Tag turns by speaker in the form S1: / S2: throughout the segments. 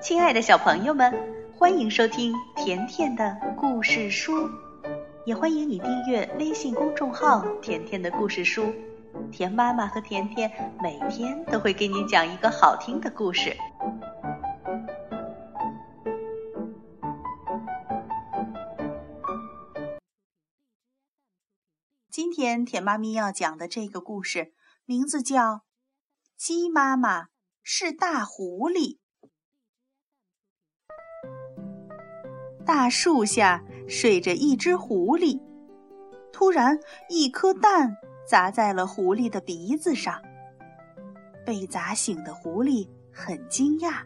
S1: 亲爱的小朋友们，欢迎收听甜甜的故事书，也欢迎你订阅微信公众号“甜甜的故事书”。甜妈妈和甜甜每天都会给你讲一个好听的故事。今天甜妈咪要讲的这个故事，名字叫《鸡妈妈是大狐狸》。大树下睡着一只狐狸，突然一颗蛋砸在了狐狸的鼻子上。被砸醒的狐狸很惊讶：“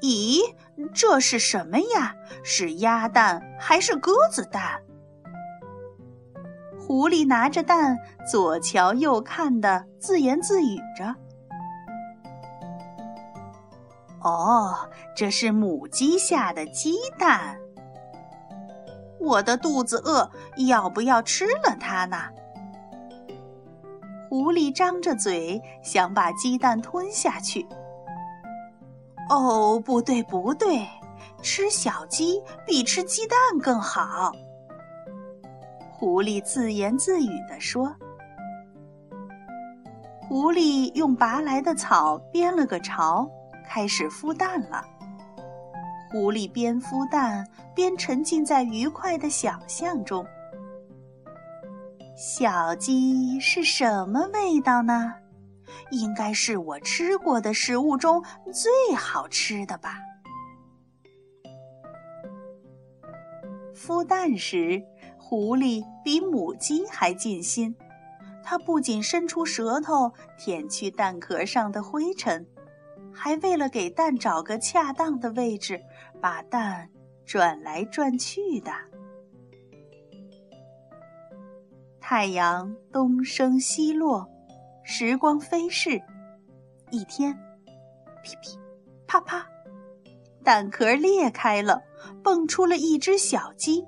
S1: 咦，这是什么呀？是鸭蛋还是鸽子蛋？”狐狸拿着蛋左瞧右看的，自言自语着。哦，这是母鸡下的鸡蛋。我的肚子饿，要不要吃了它呢？狐狸张着嘴，想把鸡蛋吞下去。哦，不对，不对，吃小鸡比吃鸡蛋更好。狐狸自言自语地说。狐狸用拔来的草编了个巢。开始孵蛋了。狐狸边孵蛋边沉浸在愉快的想象中。小鸡是什么味道呢？应该是我吃过的食物中最好吃的吧。孵蛋时，狐狸比母鸡还尽心。它不仅伸出舌头舔去蛋壳上的灰尘。还为了给蛋找个恰当的位置，把蛋转来转去的。太阳东升西落，时光飞逝。一天，噼噼啪啪，蛋壳裂开了，蹦出了一只小鸡。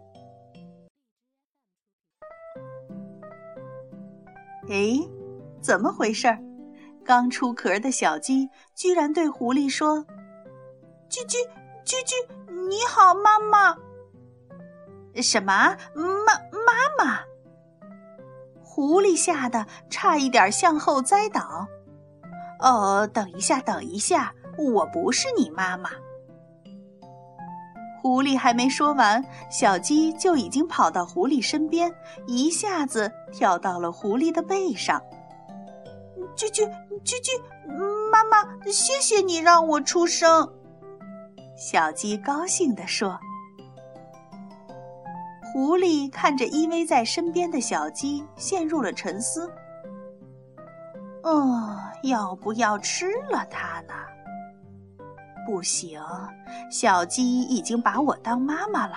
S1: 哎，怎么回事儿？刚出壳的小鸡居然对狐狸说：“叽叽叽叽，你好，妈妈。”什么？妈妈妈？狐狸吓得差一点向后栽倒。哦，等一下，等一下，我不是你妈妈。狐狸还没说完，小鸡就已经跑到狐狸身边，一下子跳到了狐狸的背上。啾啾啾啾，妈妈，谢谢你让我出生。小鸡高兴地说。狐狸看着依偎在身边的小鸡，陷入了沉思。嗯，要不要吃了它呢？不行，小鸡已经把我当妈妈了，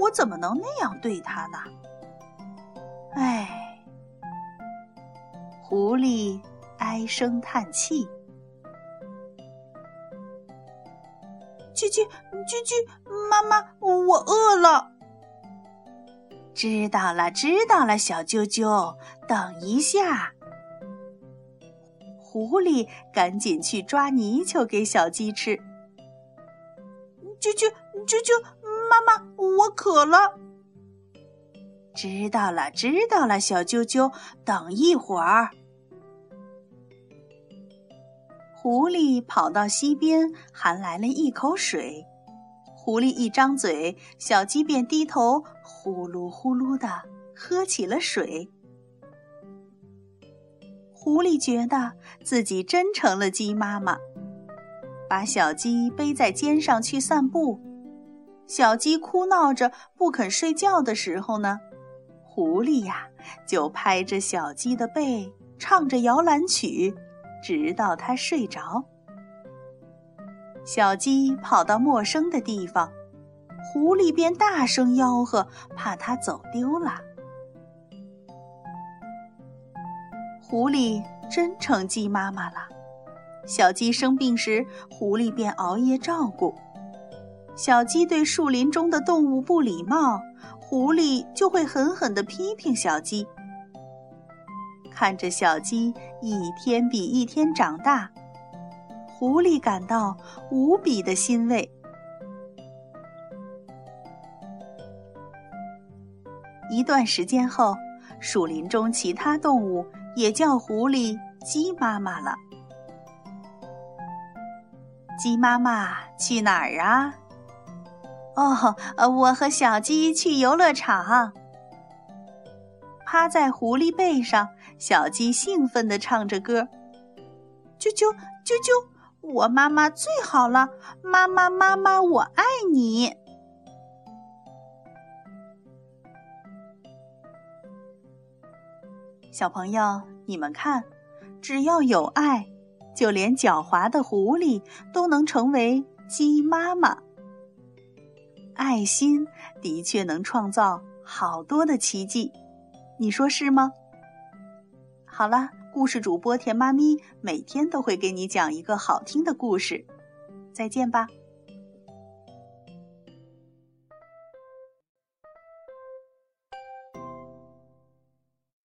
S1: 我怎么能那样对它呢？唉，狐狸。唉声叹气，啾啾啾啾，妈妈，我饿了。知道了，知道了，小啾啾，等一下。狐狸赶紧去抓泥鳅给小鸡吃。啾啾啾啾，妈妈，我渴了。知道了，知道了，小啾啾，等一会儿。狐狸跑到溪边，含来了一口水。狐狸一张嘴，小鸡便低头呼噜呼噜地喝起了水。狐狸觉得自己真成了鸡妈妈，把小鸡背在肩上去散步。小鸡哭闹着不肯睡觉的时候呢，狐狸呀就拍着小鸡的背，唱着摇篮曲。直到它睡着，小鸡跑到陌生的地方，狐狸便大声吆喝，怕它走丢了。狐狸真成鸡妈妈了，小鸡生病时，狐狸便熬夜照顾。小鸡对树林中的动物不礼貌，狐狸就会狠狠地批评小鸡。看着小鸡一天比一天长大，狐狸感到无比的欣慰。一段时间后，树林中其他动物也叫狐狸“鸡妈妈”了。鸡妈妈去哪儿啊？哦，我和小鸡去游乐场。趴在狐狸背上，小鸡兴奋地唱着歌：“啾啾啾啾，我妈妈最好了，妈妈妈妈我爱你。”小朋友，你们看，只要有爱，就连狡猾的狐狸都能成为鸡妈妈。爱心的确能创造好多的奇迹，你说是吗？好了，故事主播甜妈咪每天都会给你讲一个好听的故事，再见吧。